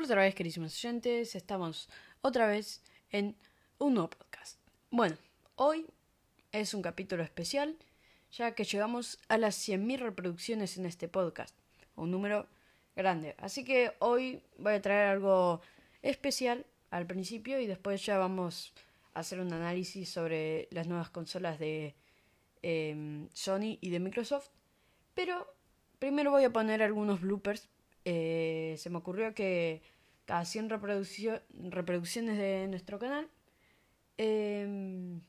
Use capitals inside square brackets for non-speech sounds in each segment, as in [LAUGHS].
Bueno, otra vez, queridísimos oyentes, estamos otra vez en un nuevo podcast. Bueno, hoy es un capítulo especial, ya que llegamos a las 100.000 reproducciones en este podcast, un número grande. Así que hoy voy a traer algo especial al principio y después ya vamos a hacer un análisis sobre las nuevas consolas de em, Sony y de Microsoft. Pero primero voy a poner algunos bloopers eh, se me ocurrió que cada 100 reproducciones de nuestro canal, em,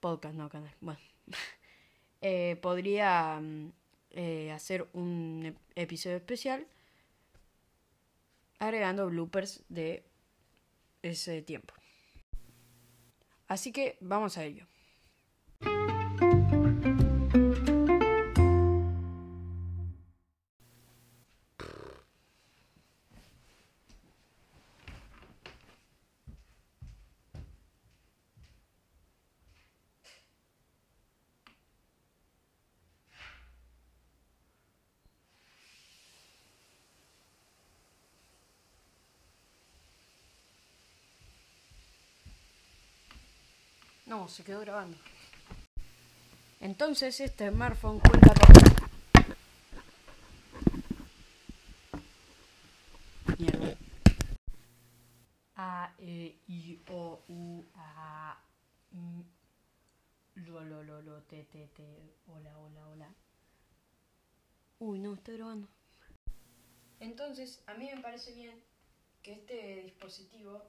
podcast, no canal, bueno, [LAUGHS] eh, podría mm, eh, hacer un episodio especial agregando bloopers de ese tiempo. Así que vamos a ello. No, se quedó grabando. Entonces este smartphone cuenta con... Mierda. A, E, I, O, U, A, M, Lo, lo, lo, lo, T, T, T, hola, hola, hola. Uy, no, está grabando. Entonces, a mí me parece bien que este dispositivo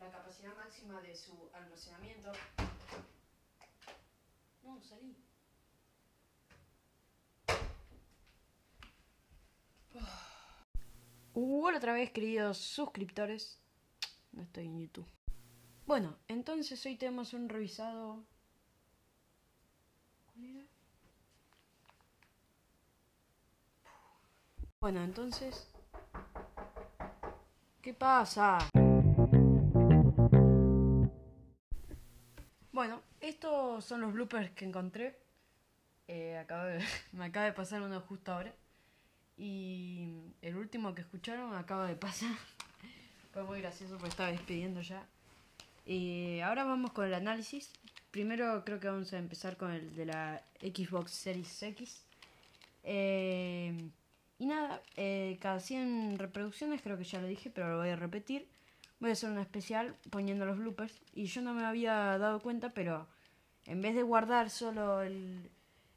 la capacidad máxima de su almacenamiento. No, salí. Hola otra vez, queridos suscriptores. No estoy en YouTube. Bueno, entonces hoy tenemos un revisado. ¿Cuál era? Bueno, entonces. ¿Qué pasa? Son los bloopers que encontré. Eh, [LAUGHS] me acaba de pasar uno justo ahora. Y el último que escucharon acaba de pasar. [LAUGHS] Fue muy gracioso porque estaba despidiendo ya. Y ahora vamos con el análisis. Primero creo que vamos a empezar con el de la Xbox Series X. Eh, y nada, eh, cada 100 reproducciones, creo que ya lo dije, pero lo voy a repetir voy a hacer una especial poniendo los bloopers. Y yo no me había dado cuenta, pero en vez de guardar solo el,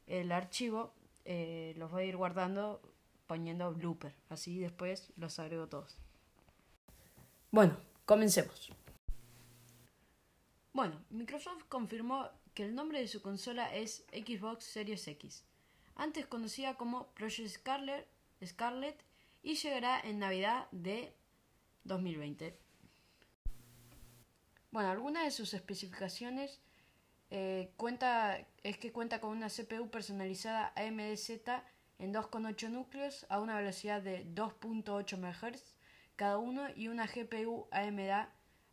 el archivo, eh, los voy a ir guardando poniendo blooper. Así después los agrego todos. Bueno, comencemos. Bueno, Microsoft confirmó que el nombre de su consola es Xbox Series X, antes conocida como Project Scarlet, Scarlet y llegará en Navidad de 2020. Bueno, algunas de sus especificaciones eh, cuenta, es que cuenta con una CPU personalizada AMD-Z en 2,8 núcleos a una velocidad de 2.8 MHz cada uno y una GPU AMD,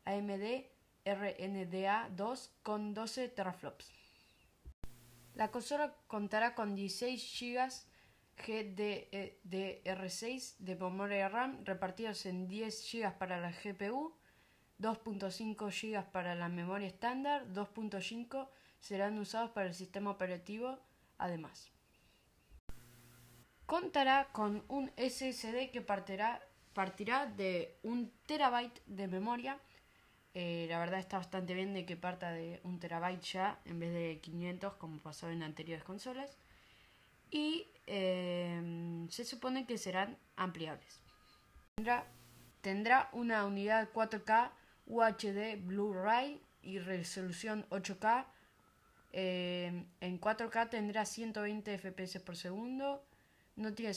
AMD RNDA 2 con 12 teraflops. La consola contará con 16 GB GDDR6 de memoria RAM repartidos en 10 GB para la GPU 2.5 GB para la memoria estándar, 2.5 serán usados para el sistema operativo además. Contará con un SSD que partirá, partirá de un terabyte de memoria. Eh, la verdad está bastante bien de que parta de un terabyte ya en vez de 500 como pasó en anteriores consolas. Y eh, se supone que serán ampliables. Tendrá, tendrá una unidad 4K UHD Blu-ray y resolución 8K. Eh, en 4K tendrá 120 FPS por segundo. No tiene.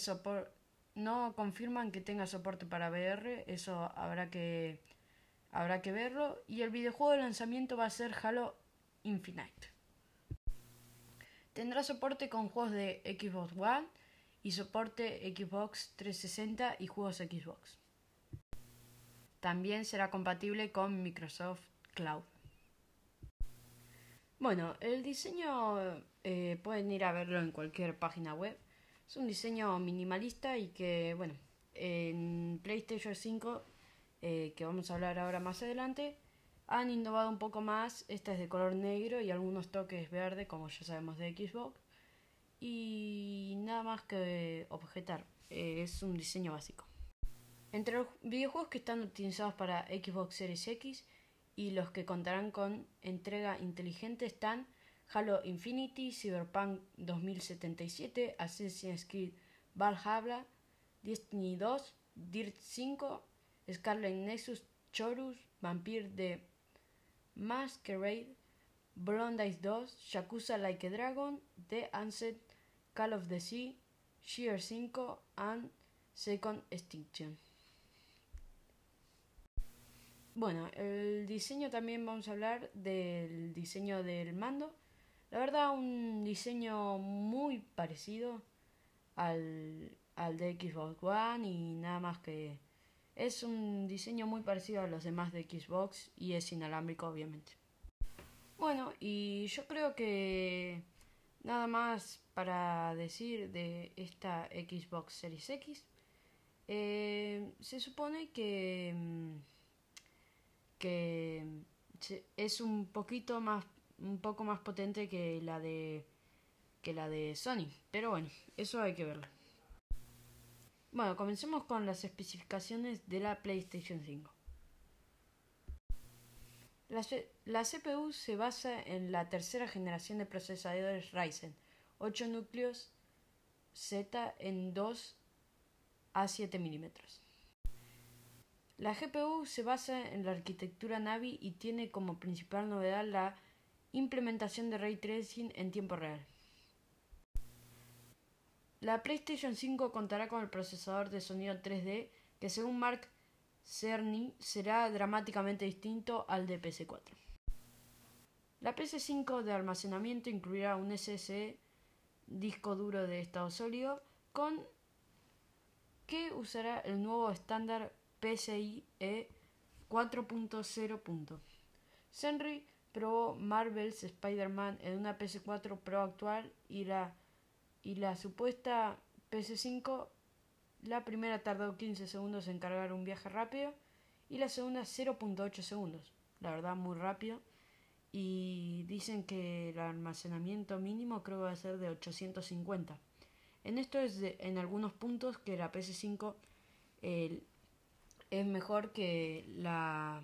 No confirman que tenga soporte para VR. Eso habrá que habrá que verlo. Y el videojuego de lanzamiento va a ser Halo Infinite. Tendrá soporte con juegos de Xbox One y soporte Xbox 360 y juegos Xbox. También será compatible con Microsoft Cloud. Bueno, el diseño eh, pueden ir a verlo en cualquier página web. Es un diseño minimalista y que, bueno, en PlayStation 5 eh, que vamos a hablar ahora más adelante, han innovado un poco más. Esta es de color negro y algunos toques verde, como ya sabemos de Xbox. Y nada más que objetar, eh, es un diseño básico. Entre los videojuegos que están optimizados para Xbox Series X y los que contarán con entrega inteligente están Halo Infinity, Cyberpunk 2077, Assassin's Creed Valhalla, Destiny 2, Dirt 5, Scarlet Nexus, Chorus, Vampire de Masquerade, Blonde 2, Yakuza Like a Dragon, The Unset, Call of the Sea, Sheer 5 and Second Extinction. Bueno, el diseño también vamos a hablar del diseño del mando. La verdad, un diseño muy parecido al, al de Xbox One y nada más que es un diseño muy parecido a los demás de Xbox y es inalámbrico obviamente. Bueno, y yo creo que nada más para decir de esta Xbox Series X. Eh, se supone que, mm, que es un poquito más un poco más potente que la de que la de Sony. Pero bueno, eso hay que verlo. Bueno, comencemos con las especificaciones de la PlayStation 5. La, la, CPU se basa en la tercera generación de procesadores Ryzen, 8 núcleos Z en 2 a 7 milímetros. La GPU se basa en la arquitectura Navi y tiene como principal novedad la Implementación de ray tracing en tiempo real. La PlayStation 5 contará con el procesador de sonido 3D que según Mark Cerny será dramáticamente distinto al de PS4. La PS5 de almacenamiento incluirá un SSD disco duro de estado sólido con que usará el nuevo estándar PCIe 4.0. Senry probó Marvel's Spider-Man en una PS4 Pro actual y la, y la supuesta PS5. La primera tardó 15 segundos en cargar un viaje rápido y la segunda 0.8 segundos. La verdad muy rápido. Y dicen que el almacenamiento mínimo creo que va a ser de 850. En esto es en algunos puntos que la PS5 es mejor que la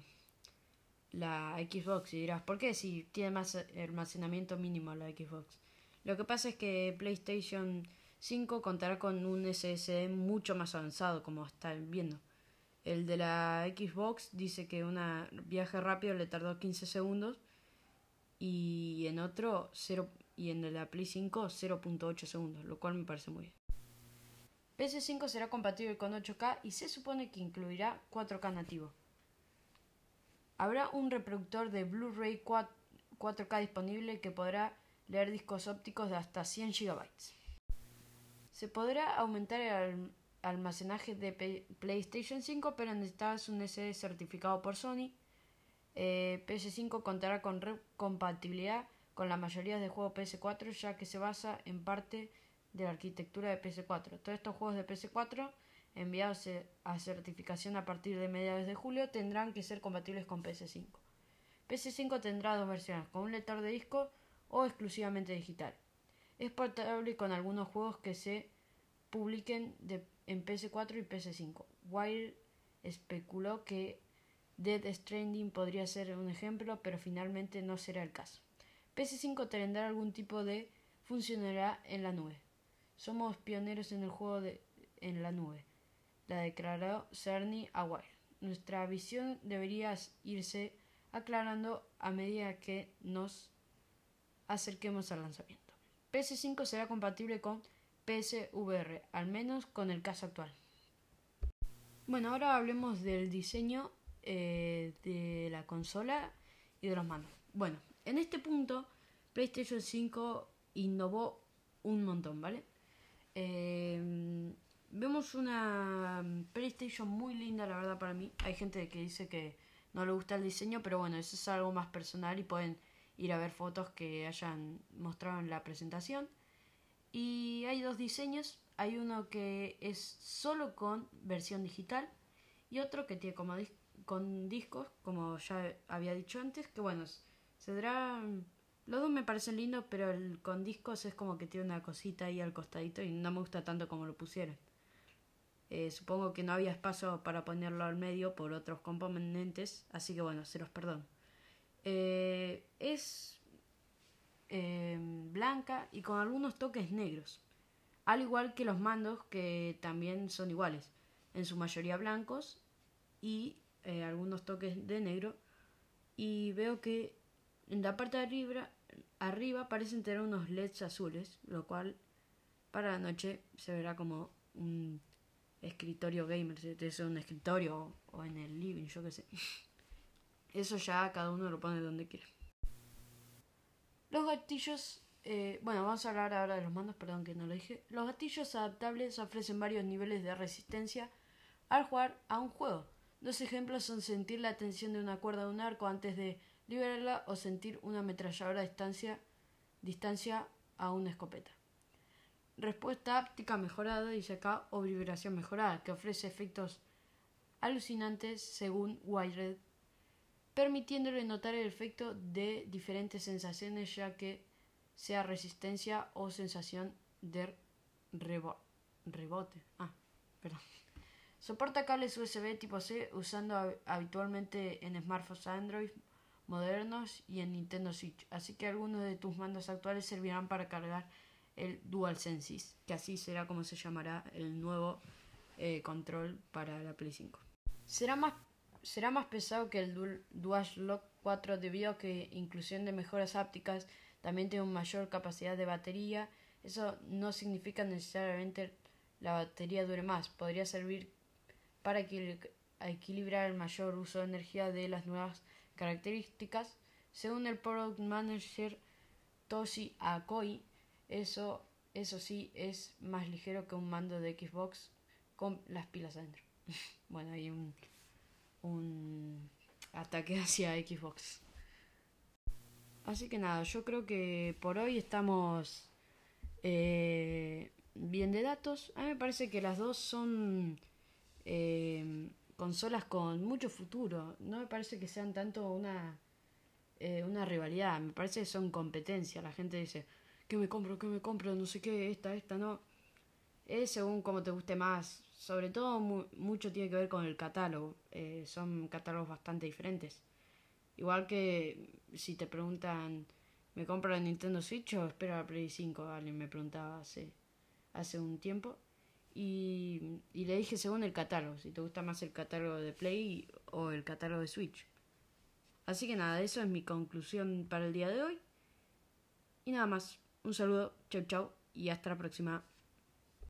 la Xbox y dirás, ¿por qué si tiene más almacenamiento mínimo la Xbox? Lo que pasa es que PlayStation 5 contará con un SSD mucho más avanzado, como están viendo. El de la Xbox dice que un viaje rápido le tardó 15 segundos y en otro 0 y en la Play 5 0.8 segundos, lo cual me parece muy bien. PS5 será compatible con 8K y se supone que incluirá 4K nativo. Habrá un reproductor de Blu-ray 4K disponible que podrá leer discos ópticos de hasta 100 GB. Se podrá aumentar el almacenaje de PlayStation 5, pero necesitas un SD certificado por Sony. Eh, PS5 contará con compatibilidad con la mayoría de juegos PS4, ya que se basa en parte de la arquitectura de PS4. Todos estos juegos de PS4 enviados a certificación a partir de mediados de julio tendrán que ser compatibles con PS5. PS5 tendrá dos versiones, con un lector de disco o exclusivamente digital. Es portable con algunos juegos que se publiquen en PS4 y PS5. Wire especuló que Dead Stranding podría ser un ejemplo, pero finalmente no será el caso. PS5 tendrá algún tipo de funcionalidad en la nube. Somos pioneros en el juego de, en la nube la declaró Cerny a Nuestra visión debería irse aclarando a medida que nos acerquemos al lanzamiento. PS5 será compatible con PSVR, al menos con el caso actual. Bueno, ahora hablemos del diseño eh, de la consola y de los mandos. Bueno, en este punto PlayStation 5 innovó un montón, ¿vale? Eh, Vemos una PlayStation muy linda, la verdad, para mí. Hay gente que dice que no le gusta el diseño, pero bueno, eso es algo más personal y pueden ir a ver fotos que hayan mostrado en la presentación. Y hay dos diseños. Hay uno que es solo con versión digital y otro que tiene como con discos, como ya había dicho antes, que bueno, se dará... Los dos me parecen lindos, pero el con discos es como que tiene una cosita ahí al costadito y no me gusta tanto como lo pusieron. Eh, supongo que no había espacio para ponerlo al medio por otros componentes, así que bueno, se los perdono. Eh, es eh, blanca y con algunos toques negros, al igual que los mandos que también son iguales, en su mayoría blancos y algunos toques de negro. Y veo que en la parte de arriba, arriba parecen tener unos LEDs azules, lo cual para la noche se verá como un escritorio gamer, si un escritorio o en el living, yo qué sé. [LAUGHS] Eso ya cada uno lo pone donde quiera. Los gatillos, eh, bueno, vamos a hablar ahora de los mandos, perdón que no lo dije. Los gatillos adaptables ofrecen varios niveles de resistencia al jugar a un juego. Dos ejemplos son sentir la tensión de una cuerda de un arco antes de liberarla o sentir una ametralladora a distancia, distancia a una escopeta. Respuesta áptica mejorada, dice acá, o vibración mejorada, que ofrece efectos alucinantes según Wired, permitiéndole notar el efecto de diferentes sensaciones, ya que sea resistencia o sensación de rebote. Ah, perdón. Soporta cables USB tipo C usando habitualmente en smartphones Android modernos y en Nintendo Switch, así que algunos de tus mandos actuales servirán para cargar el DualSense, que así será como se llamará el nuevo eh, control para la Play 5. Será más, será más pesado que el DualShock 4 debido a que inclusión de mejoras ápticas también tiene una mayor capacidad de batería. Eso no significa necesariamente la batería dure más, podría servir para equilibrar el mayor uso de energía de las nuevas características. Según el Product Manager Toshi Akoi, eso, eso sí es más ligero que un mando de Xbox con las pilas adentro. [LAUGHS] bueno, hay un, un ataque hacia Xbox. Así que nada, yo creo que por hoy estamos eh, bien de datos. A mí me parece que las dos son eh, consolas con mucho futuro. No me parece que sean tanto una, eh, una rivalidad. Me parece que son competencia. La gente dice, ¿qué me compro? ¿Qué me compro? No sé qué, esta, esta, no. Es según como te guste más. Sobre todo mucho tiene que ver con el catálogo. Eh, son catálogos bastante diferentes. Igual que si te preguntan, ¿me compro la Nintendo Switch o espero la Play 5? Alguien me preguntaba hace, hace un tiempo. Y, le dije según el catálogo, si te gusta más el catálogo de Play o el catálogo de Switch. Así que nada, eso es mi conclusión para el día de hoy. Y nada más, un saludo, chau chau y hasta la próxima.